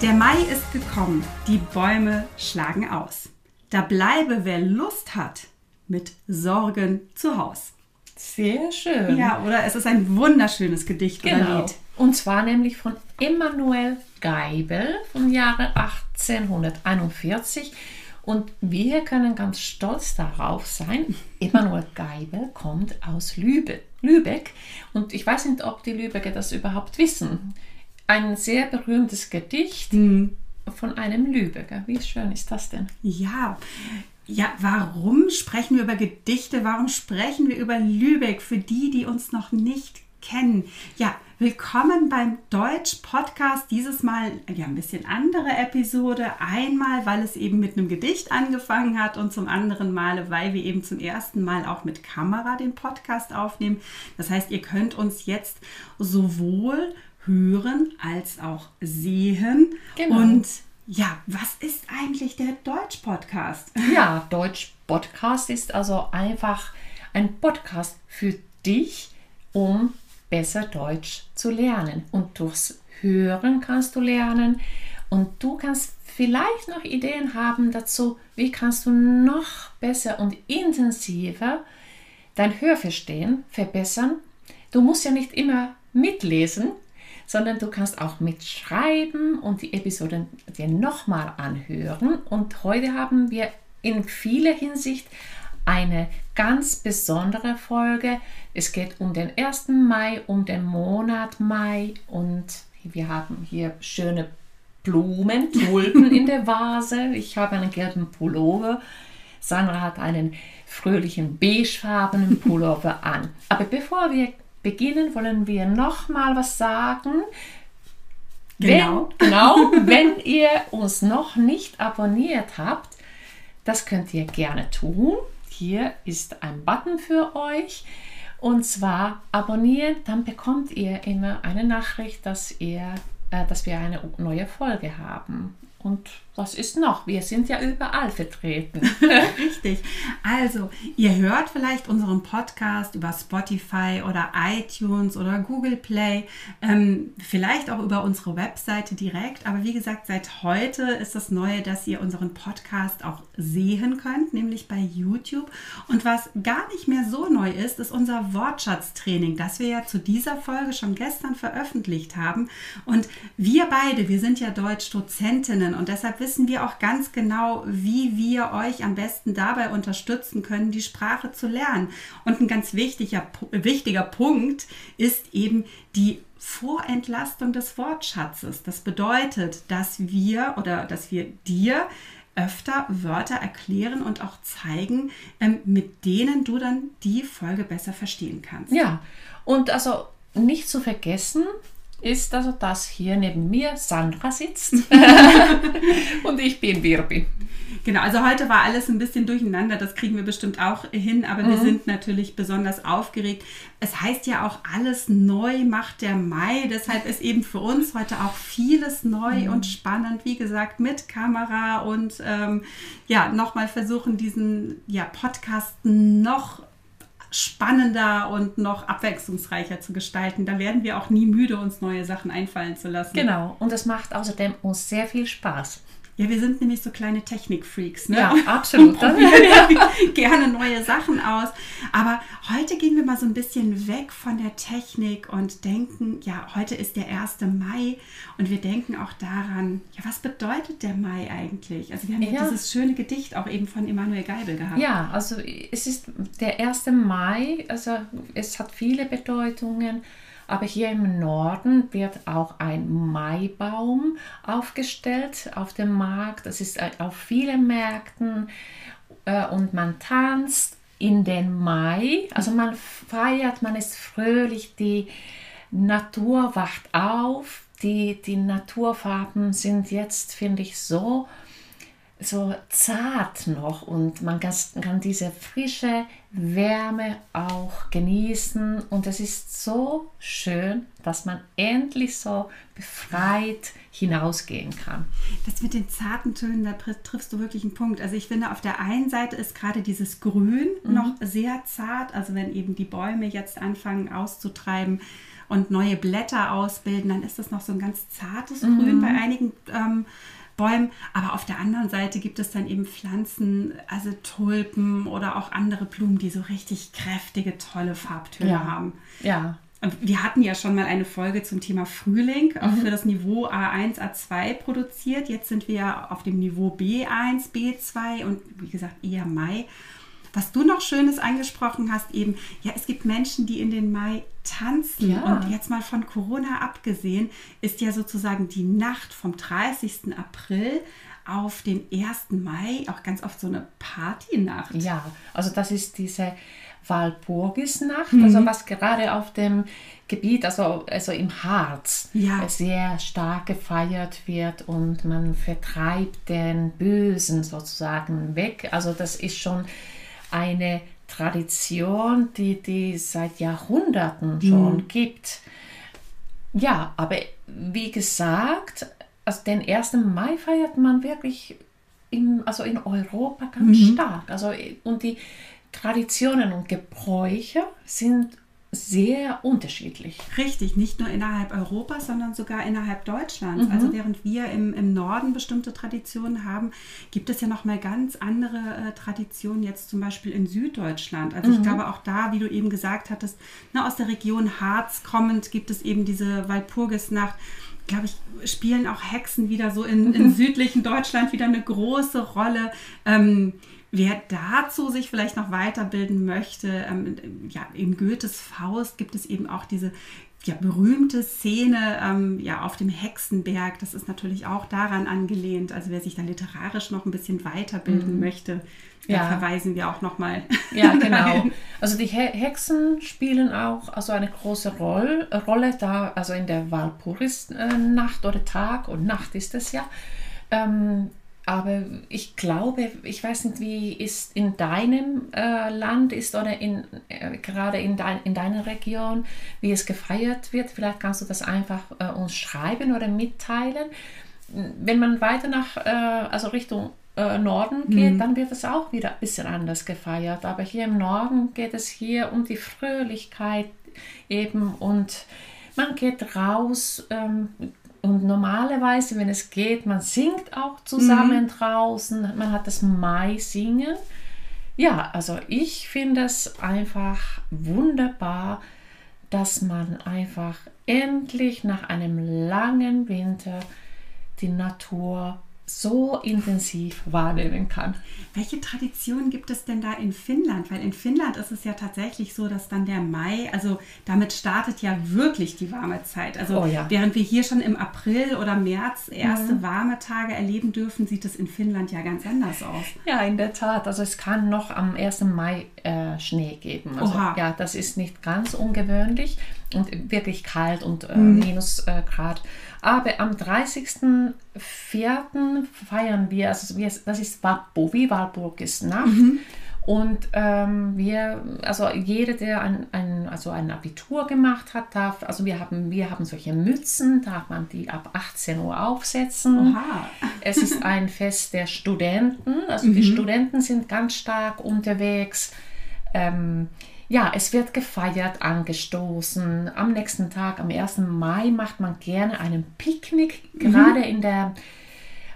Der Mai ist gekommen, die Bäume schlagen aus. Da bleibe, wer Lust hat, mit Sorgen zu Haus. Sehr schön. Ja, oder es ist ein wunderschönes Gedicht oder genau. Lied. Und zwar nämlich von Emanuel Geibel vom Jahre 1841. Und wir können ganz stolz darauf sein. Emanuel Geibel kommt aus Lübeck. Lübeck. Und ich weiß nicht, ob die Lübecker das überhaupt wissen. Ein sehr berühmtes Gedicht Hm. von einem Lübecker. Wie schön ist das denn? Ja. Ja, warum sprechen wir über Gedichte? Warum sprechen wir über Lübeck für die, die uns noch nicht kennen? Ja, willkommen beim Deutsch-Podcast. Dieses Mal ja ein bisschen andere Episode. Einmal, weil es eben mit einem Gedicht angefangen hat und zum anderen Male, weil wir eben zum ersten Mal auch mit Kamera den Podcast aufnehmen. Das heißt, ihr könnt uns jetzt sowohl hören als auch sehen. Genau. Und ja, was ist eigentlich der Deutsch-Podcast? Ja, Deutsch Podcast ist also einfach ein Podcast für dich, um besser Deutsch zu lernen. Und durchs Hören kannst du lernen und du kannst vielleicht noch Ideen haben dazu, wie kannst du noch besser und intensiver dein Hörverstehen verbessern. Du musst ja nicht immer mitlesen, sondern du kannst auch mitschreiben und die Episoden dir nochmal anhören. Und heute haben wir in vieler Hinsicht eine ganz besondere Folge. Es geht um den 1. Mai, um den Monat Mai und wir haben hier schöne Blumen, Tulpen in der Vase. Ich habe einen gelben Pullover. Sandra hat einen fröhlichen beigefarbenen Pullover an. Aber bevor wir beginnen, wollen wir noch mal was sagen. Genau. Wenn, genau, wenn ihr uns noch nicht abonniert habt, das könnt ihr gerne tun. Hier ist ein Button für euch. Und zwar abonnieren, dann bekommt ihr immer eine Nachricht, dass, ihr, äh, dass wir eine neue Folge haben. Und was ist noch? Wir sind ja überall vertreten. Richtig. Also, ihr hört vielleicht unseren Podcast über Spotify oder iTunes oder Google Play, ähm, vielleicht auch über unsere Webseite direkt. Aber wie gesagt, seit heute ist das Neue, dass ihr unseren Podcast auch sehen könnt, nämlich bei YouTube. Und was gar nicht mehr so neu ist, ist unser Wortschatztraining, das wir ja zu dieser Folge schon gestern veröffentlicht haben. Und wir beide, wir sind ja Deutsch-Dozentinnen und deshalb wissen wir auch ganz genau, wie wir euch am besten dabei unterstützen können, die Sprache zu lernen. Und ein ganz wichtiger, wichtiger Punkt ist eben die Vorentlastung des Wortschatzes. Das bedeutet, dass wir oder dass wir dir öfter Wörter erklären und auch zeigen, ähm, mit denen du dann die Folge besser verstehen kannst. Ja, und also nicht zu vergessen ist also, dass hier neben mir Sandra sitzt und ich bin Birbi. Genau, also heute war alles ein bisschen durcheinander, das kriegen wir bestimmt auch hin, aber wir sind natürlich besonders aufgeregt. Es heißt ja auch, alles neu macht der Mai, deshalb ist eben für uns heute auch vieles neu und spannend, wie gesagt, mit Kamera und ähm, ja, nochmal versuchen, diesen ja, Podcast noch spannender und noch abwechslungsreicher zu gestalten. Da werden wir auch nie müde, uns neue Sachen einfallen zu lassen. Genau, und es macht außerdem uns sehr viel Spaß. Ja, wir sind nämlich so kleine Technikfreaks, ne? Ja, absolut. Und probieren gerne neue Sachen aus. Aber heute gehen wir mal so ein bisschen weg von der Technik und denken, ja, heute ist der 1. Mai und wir denken auch daran, ja, was bedeutet der Mai eigentlich? Also wir haben ja, Ja. dieses schöne Gedicht auch eben von Emanuel Geibel gehabt. Ja, also es ist der 1. Mai, also es hat viele Bedeutungen, aber hier im Norden wird auch ein Maibaum aufgestellt auf dem Markt. Das ist auf vielen Märkten äh, und man tanzt in den Mai. Also man feiert, man ist fröhlich, die Natur wacht auf. Die, die Naturfarben sind jetzt, finde ich, so so zart noch und man kann, kann diese frische Wärme auch genießen und es ist so schön, dass man endlich so befreit hinausgehen kann. Das mit den zarten Tönen, da triffst du wirklich einen Punkt. Also ich finde, auf der einen Seite ist gerade dieses Grün mhm. noch sehr zart, also wenn eben die Bäume jetzt anfangen auszutreiben, und neue Blätter ausbilden, dann ist das noch so ein ganz zartes mhm. Grün bei einigen ähm, Bäumen. Aber auf der anderen Seite gibt es dann eben Pflanzen, also Tulpen oder auch andere Blumen, die so richtig kräftige, tolle Farbtöne ja. haben. Ja. Wir hatten ja schon mal eine Folge zum Thema Frühling, auch mhm. für das Niveau A1, A2 produziert. Jetzt sind wir auf dem Niveau B1, B2 und wie gesagt eher Mai. Was du noch Schönes angesprochen hast, eben, ja, es gibt Menschen, die in den Mai tanzen. Ja. Und jetzt mal von Corona abgesehen, ist ja sozusagen die Nacht vom 30. April auf den 1. Mai auch ganz oft so eine Partynacht. Ja, also das ist diese Walpurgisnacht, mhm. also was gerade auf dem Gebiet, also, also im Harz, ja. sehr stark gefeiert wird und man vertreibt den Bösen sozusagen weg. Also das ist schon eine Tradition, die die seit Jahrhunderten schon mhm. gibt. Ja, aber wie gesagt, also den 1. Mai feiert man wirklich in, also in Europa ganz mhm. stark. Also, und die Traditionen und Gebräuche sind sehr unterschiedlich. Richtig, nicht nur innerhalb Europas, sondern sogar innerhalb Deutschlands. Mhm. Also während wir im, im Norden bestimmte Traditionen haben, gibt es ja noch mal ganz andere äh, Traditionen, jetzt zum Beispiel in Süddeutschland. Also mhm. ich glaube auch da, wie du eben gesagt hattest, ne, aus der Region Harz kommend gibt es eben diese Walpurgisnacht glaube ich, spielen auch Hexen wieder so in, in mhm. südlichen Deutschland wieder eine große Rolle. Ähm, Wer dazu sich vielleicht noch weiterbilden möchte, ähm, ja, in Goethes Faust gibt es eben auch diese ja, berühmte Szene ähm, ja, auf dem Hexenberg. Das ist natürlich auch daran angelehnt. Also wer sich da literarisch noch ein bisschen weiterbilden mhm. möchte, da ja. verweisen wir auch nochmal. Ja, genau. Also die Hexen spielen auch also eine große Roll, Rolle da, also in der Walpurgisnacht oder Tag und Nacht ist es ja. Ähm, aber ich glaube, ich weiß nicht, wie ist in deinem äh, Land ist oder in, äh, gerade in, dein, in deiner Region, wie es gefeiert wird. Vielleicht kannst du das einfach äh, uns schreiben oder mitteilen. Wenn man weiter nach, äh, also Richtung äh, Norden geht, mhm. dann wird es auch wieder ein bisschen anders gefeiert. Aber hier im Norden geht es hier um die Fröhlichkeit eben und man geht raus, ähm, und normalerweise, wenn es geht, man singt auch zusammen mhm. draußen, man hat das Mai-Singen. Ja, also ich finde es einfach wunderbar, dass man einfach endlich nach einem langen Winter die Natur so intensiv wahrnehmen kann. Welche Tradition gibt es denn da in Finnland? Weil in Finnland ist es ja tatsächlich so, dass dann der Mai, also damit startet ja wirklich die warme Zeit. Also oh ja. während wir hier schon im April oder März erste mhm. warme Tage erleben dürfen, sieht es in Finnland ja ganz anders aus. Ja, in der Tat. Also es kann noch am 1. Mai äh, Schnee geben. Also, Oha. ja, das ist nicht ganz ungewöhnlich und wirklich kalt und äh, mhm. Minusgrad. Äh, aber am 30.04. feiern wir, also wir, das ist Vappu, Walpurg ist Nacht. Mhm. Und ähm, wir, also jeder, der ein, ein, also ein Abitur gemacht hat, darf, also wir haben, wir haben solche Mützen, darf man die ab 18 Uhr aufsetzen. Oha. Es ist ein Fest der Studenten, also mhm. die Studenten sind ganz stark unterwegs. Ähm, ja, es wird gefeiert, angestoßen. Am nächsten Tag, am 1. Mai, macht man gerne einen Picknick, mhm. gerade in der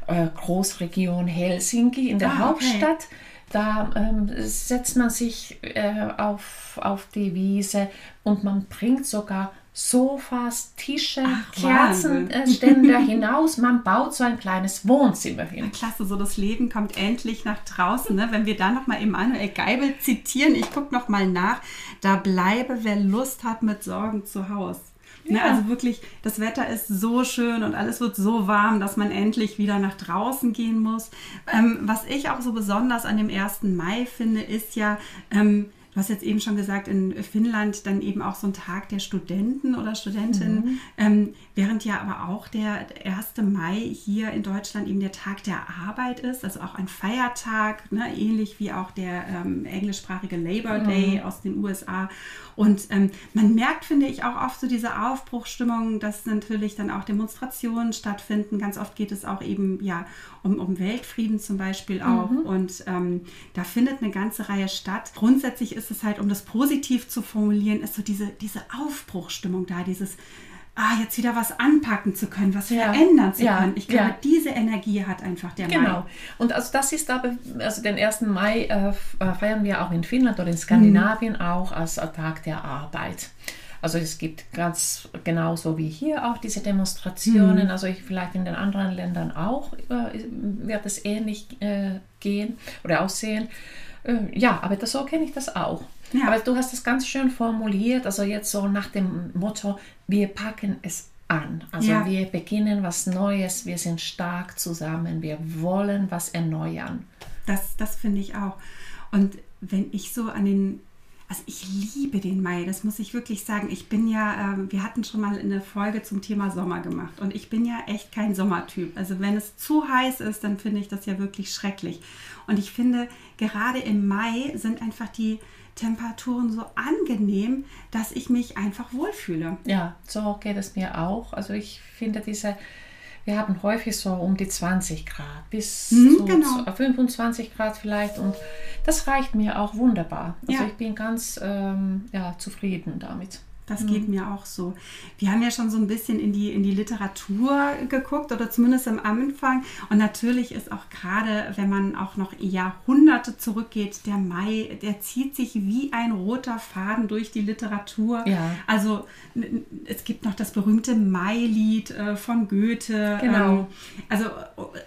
äh, Großregion Helsinki, in der ah, Hauptstadt. Okay. Da ähm, setzt man sich äh, auf, auf die Wiese und man bringt sogar Sofas, Tische, Ach, Kerzenständer hinaus. Man baut so ein kleines Wohnzimmer hin. Klasse, so das Leben kommt endlich nach draußen. Ne? Wenn wir da nochmal Emanuel Geibel zitieren, ich gucke nochmal nach, da bleibe, wer Lust hat mit Sorgen zu Hause. Ne, ja. Ne, also wirklich, das Wetter ist so schön und alles wird so warm, dass man endlich wieder nach draußen gehen muss. Ähm, was ich auch so besonders an dem 1. Mai finde, ist ja, ähm, du hast jetzt eben schon gesagt, in Finnland dann eben auch so ein Tag der Studenten oder Studentinnen, mhm. ähm, während ja aber auch der 1. Mai hier in Deutschland eben der Tag der Arbeit ist, also auch ein Feiertag, ne, ähnlich wie auch der ähm, englischsprachige Labor Day mhm. aus den USA. Und ähm, man merkt, finde ich, auch oft so diese Aufbruchstimmung, dass natürlich dann auch Demonstrationen stattfinden. Ganz oft geht es auch eben ja um, um Weltfrieden zum Beispiel auch. Mhm. Und ähm, da findet eine ganze Reihe statt. Grundsätzlich ist es halt, um das positiv zu formulieren, ist so diese, diese Aufbruchstimmung da, dieses ah, jetzt wieder was anpacken zu können, was ja. verändern zu ja. können. Ich glaube, ja. diese Energie hat einfach der genau. Mai. Genau. Und also das ist aber, also den 1. Mai äh, äh, feiern wir auch in Finnland oder in Skandinavien mhm. auch als Tag der Arbeit. Also es gibt ganz genauso wie hier auch diese Demonstrationen. Mhm. Also ich, vielleicht in den anderen Ländern auch äh, wird es ähnlich äh, gehen oder aussehen. Äh, ja, aber das, so kenne ich das auch. Ja. Aber du hast das ganz schön formuliert, also jetzt so nach dem Motto, wir packen es an. Also ja. wir beginnen was Neues, wir sind stark zusammen, wir wollen was erneuern. Das, das finde ich auch. Und wenn ich so an den, also ich liebe den Mai, das muss ich wirklich sagen. Ich bin ja, äh, wir hatten schon mal eine Folge zum Thema Sommer gemacht und ich bin ja echt kein Sommertyp. Also wenn es zu heiß ist, dann finde ich das ja wirklich schrecklich. Und ich finde, gerade im Mai sind einfach die, Temperaturen so angenehm, dass ich mich einfach wohlfühle. Ja, so geht es mir auch. Also ich finde diese, wir haben häufig so um die 20 Grad bis mhm, zu, genau. 25 Grad vielleicht und das reicht mir auch wunderbar. Also ja. ich bin ganz ähm, ja, zufrieden damit. Das geht mhm. mir auch so. Wir haben ja schon so ein bisschen in die, in die Literatur geguckt oder zumindest am Anfang. Und natürlich ist auch gerade, wenn man auch noch Jahrhunderte zurückgeht, der Mai, der zieht sich wie ein roter Faden durch die Literatur. Ja. Also es gibt noch das berühmte Mai-Lied äh, von Goethe. Genau. Ähm, also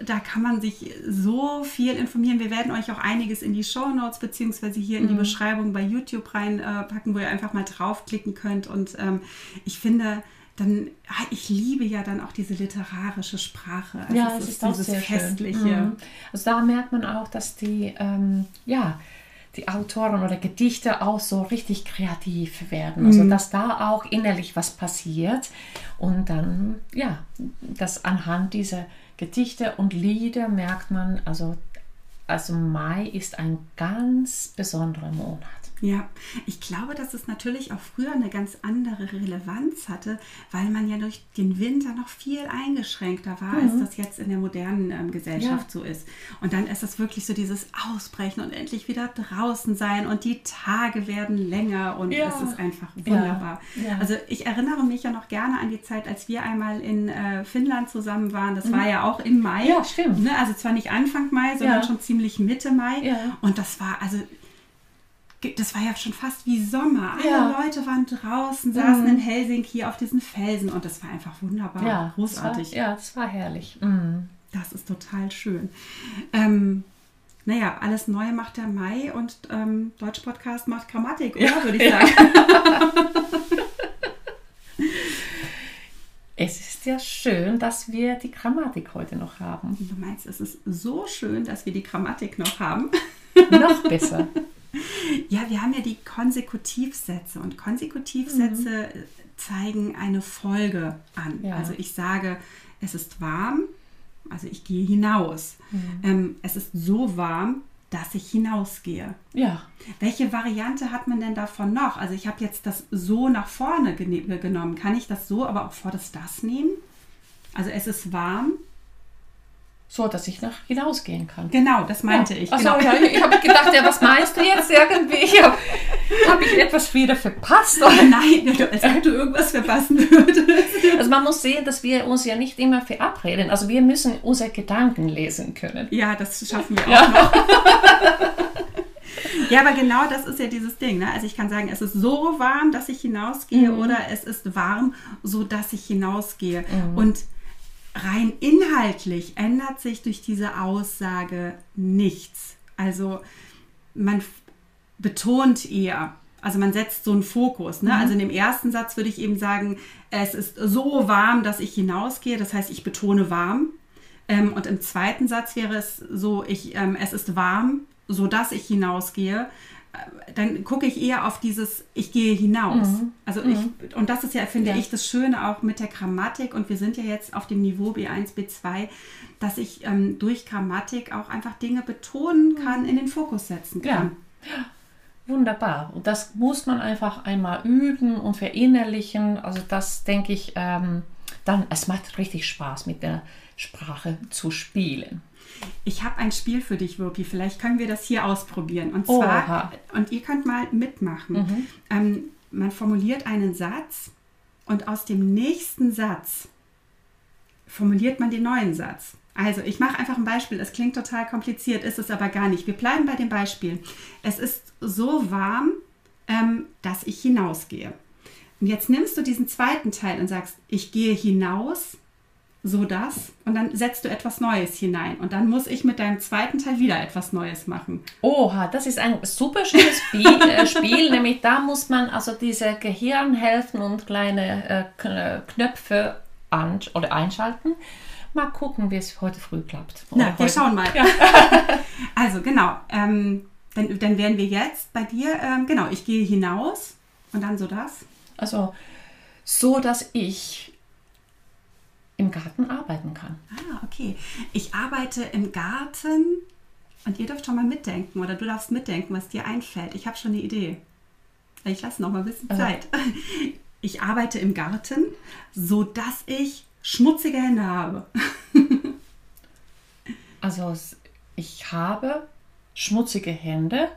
da kann man sich so viel informieren. Wir werden euch auch einiges in die Show Notes beziehungsweise hier in die mhm. Beschreibung bei YouTube reinpacken, wo ihr einfach mal draufklicken könnt und ähm, ich finde, dann, ah, ich liebe ja dann auch diese literarische Sprache. Also ja, es ist, ist dieses sehr Festliche. Mhm. Also da merkt man auch, dass die, ähm, ja, die Autoren oder Gedichte auch so richtig kreativ werden. Also mhm. dass da auch innerlich was passiert und dann, ja, dass anhand dieser Gedichte und Lieder merkt man, also, also Mai ist ein ganz besonderer Monat. Ja, ich glaube, dass es natürlich auch früher eine ganz andere Relevanz hatte, weil man ja durch den Winter noch viel eingeschränkter war, mhm. als das jetzt in der modernen ähm, Gesellschaft ja. so ist. Und dann ist es wirklich so dieses Ausbrechen und endlich wieder draußen sein und die Tage werden länger und ja. es ist einfach wunderbar. Ja. Also ich erinnere mich ja noch gerne an die Zeit, als wir einmal in äh, Finnland zusammen waren. Das mhm. war ja auch im Mai. Ja, stimmt. Ne? Also zwar nicht Anfang Mai, sondern schon ziemlich Mitte Mai. Und das war also das war ja schon fast wie Sommer. Alle ja. Leute waren draußen, saßen mhm. in Helsinki auf diesen Felsen und das war einfach wunderbar, ja, großartig. Das war, ja, das war herrlich. Mhm. Das ist total schön. Ähm, naja, alles Neue macht der Mai und ähm, Deutsch Podcast macht Grammatik, oder? Ja, würde ich sagen. es ist ja schön, dass wir die Grammatik heute noch haben. Du meinst, es ist so schön, dass wir die Grammatik noch haben? noch besser. Ja, wir haben ja die Konsekutivsätze und Konsekutivsätze mhm. zeigen eine Folge an. Ja. Also ich sage, es ist warm, also ich gehe hinaus. Mhm. Ähm, es ist so warm, dass ich hinausgehe. Ja. Welche Variante hat man denn davon noch? Also ich habe jetzt das so nach vorne genommen. Kann ich das so aber auch vor das das nehmen? Also es ist warm, so, dass ich nach hinausgehen kann. Genau, das meinte ja. ich. Achso, genau. ja, ich habe gedacht, ja, was meinst du jetzt irgendwie? Habe hab ich etwas wieder verpasst? Oder? Nein, als ob du irgendwas verpassen würdest. Also man muss sehen, dass wir uns ja nicht immer verabreden. Also wir müssen unsere Gedanken lesen können. Ja, das schaffen wir ja. auch noch. Ja, aber genau das ist ja dieses Ding. Ne? Also ich kann sagen, es ist so warm, dass ich hinausgehe mhm. oder es ist warm, so dass ich hinausgehe. Mhm. Und rein inhaltlich ändert sich durch diese Aussage nichts. Also man betont eher, also man setzt so einen Fokus. Ne? Mhm. Also in dem ersten Satz würde ich eben sagen, es ist so warm, dass ich hinausgehe. Das heißt, ich betone warm. Ähm, und im zweiten Satz wäre es so, ich, ähm, es ist warm, so dass ich hinausgehe. Dann gucke ich eher auf dieses, ich gehe hinaus. Also ich, und das ist ja, finde Ja. ich, das Schöne auch mit der Grammatik. Und wir sind ja jetzt auf dem Niveau B1, B2, dass ich ähm, durch Grammatik auch einfach Dinge betonen kann, in den Fokus setzen Ja. kann. Wunderbar. Und das muss man einfach einmal üben und verinnerlichen. Also das denke ich, ähm, dann, es macht richtig Spaß, mit der Sprache zu spielen. Ich habe ein Spiel für dich, Wirpi. Vielleicht können wir das hier ausprobieren. Und Oha. Mhm. zwar, und ihr könnt mal mitmachen. Ähm, man formuliert einen Satz und aus dem nächsten Satz formuliert man den neuen Satz. Also, ich mache einfach ein Beispiel. Es klingt total kompliziert, ist es aber gar nicht. Wir bleiben bei dem Beispiel. Es ist so warm, ähm, dass ich hinausgehe. Und jetzt nimmst du diesen zweiten Teil und sagst, ich gehe hinaus, so das, und dann setzt du etwas Neues hinein. Und dann muss ich mit deinem zweiten Teil wieder etwas Neues machen. Oha, das ist ein super schönes Spiel, äh, Spiel nämlich da muss man also diese Gehirnhälften und kleine äh, Kn- Knöpfe an oder einschalten. Mal gucken, wie es heute früh klappt. Oder Na, wir schauen mal. also, genau. Ähm, dann, dann wären wir jetzt bei dir, ähm, genau, ich gehe hinaus und dann so das. Also so, dass ich im Garten arbeiten kann. Ah, okay. Ich arbeite im Garten und ihr dürft schon mal mitdenken oder du darfst mitdenken, was dir einfällt. Ich habe schon eine Idee. Ich lasse noch mal ein bisschen Zeit. Ich arbeite im Garten, so dass ich schmutzige Hände habe. Also ich habe schmutzige Hände,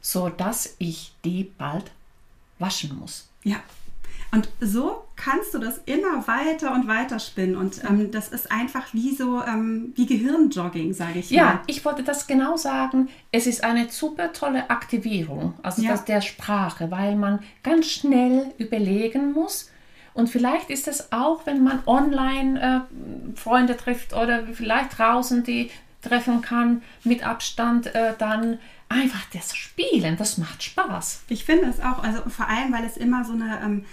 so dass ich die bald waschen muss. Ja. Und so kannst du das immer weiter und weiter spinnen. Und ähm, das ist einfach wie so ähm, wie Gehirnjogging, sage ich Ja, mal. ich wollte das genau sagen. Es ist eine super tolle Aktivierung, also Ja. das der Sprache, weil man ganz schnell überlegen muss. Und vielleicht ist es auch, wenn man online äh, Freunde trifft oder vielleicht draußen die treffen kann mit Abstand, äh, dann einfach das Spielen, das macht Spaß. Ich finde es auch, also vor allem, weil es immer so eine ähm,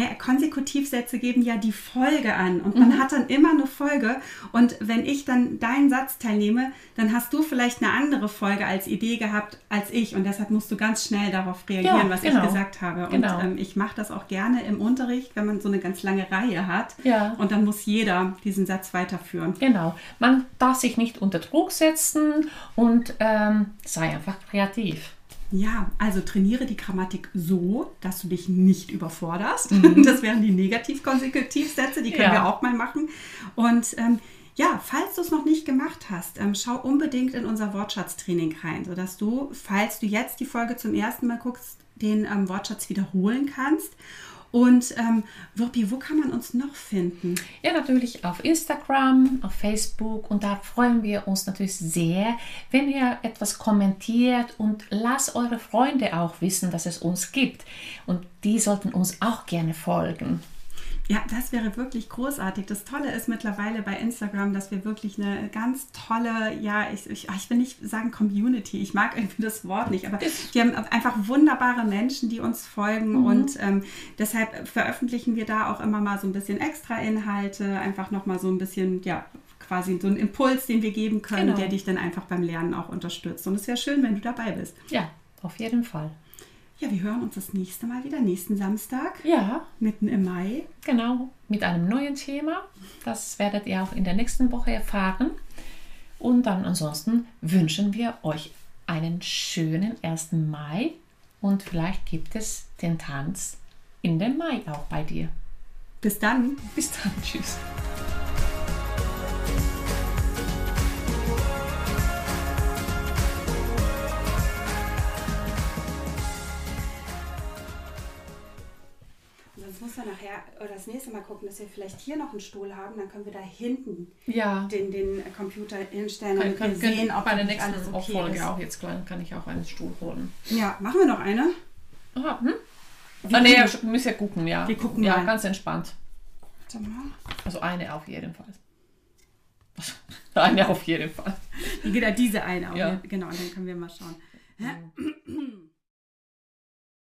ne, Konsekutivsätze geben ja die Folge an und man hat dann immer eine Folge und wenn ich dann deinen Satz teilnehme, dann hast du vielleicht eine andere Folge als Idee gehabt als ich und deshalb musst du ganz schnell darauf reagieren, Ja, was genau. ich gesagt habe. Genau. Und ähm, ich mache das auch gerne im Unterricht, wenn man so eine ganz lange Reihe hat Ja. und dann muss jeder diesen Satz weiterführen. Genau, man darf sich nicht unter Druck setzen und ähm, sei einfach kreativ. Ja, also trainiere die Grammatik so, dass du dich nicht überforderst. Das wären die Negativ-Konsekutivsätze, die können Mhm. Ja. wir auch mal machen. Und ähm, ja, falls du es noch nicht gemacht hast, ähm, schau unbedingt in unser Wortschatztraining rein, sodass du, falls du jetzt die Folge zum ersten Mal guckst, den ähm, Wortschatz wiederholen kannst. Und ähm, Wirpi, wo kann man uns noch finden? Ja, natürlich auf Instagram, auf Facebook und da freuen wir uns natürlich sehr, wenn ihr etwas kommentiert und lasst eure Freunde auch wissen, dass es uns gibt und die sollten uns auch gerne folgen. Ja, das wäre wirklich großartig. Das Tolle ist mittlerweile bei Instagram, dass wir wirklich eine ganz tolle, ja, ich, ich, ich will nicht sagen Community, ich mag irgendwie das Wort nicht, aber wir haben einfach wunderbare Menschen, die uns folgen und ähm, deshalb veröffentlichen wir da auch immer mal so ein bisschen extra Inhalte, einfach nochmal so ein bisschen, ja, quasi so einen Impuls, den wir geben können, Genau. der dich dann einfach beim Lernen auch unterstützt. Und es wäre schön, wenn du dabei bist. Ja, auf jeden Fall. Ja, wir hören uns das nächste Mal wieder, nächsten Samstag, Ja, mitten im Mai. genau, mit einem neuen Thema. Das werdet ihr auch in der nächsten Woche erfahren. Und dann ansonsten wünschen wir euch einen schönen 1. Mai und vielleicht gibt es den Tanz in dem Mai auch bei dir. Bis dann. Bis dann, tschüss. Nachher oder das nächste Mal gucken, dass wir vielleicht hier noch einen Stuhl haben. Dann können wir da hinten Ja, den, den Computer hinstellen, damit kann, wir sehen, ob bei der nächsten alles okay Folge ist. auch jetzt klein, kann ich auch einen Stuhl holen. Ja, machen wir noch eine. Ah, hm? Wir ah, nee, wir müssen ja gucken, ja. Wir gucken Ja, mal. ganz entspannt. Warte mal. Also eine auf jeden Fall. eine auf jeden Fall. Wie geht da diese eine? auch? Ja. Genau, dann können wir mal schauen.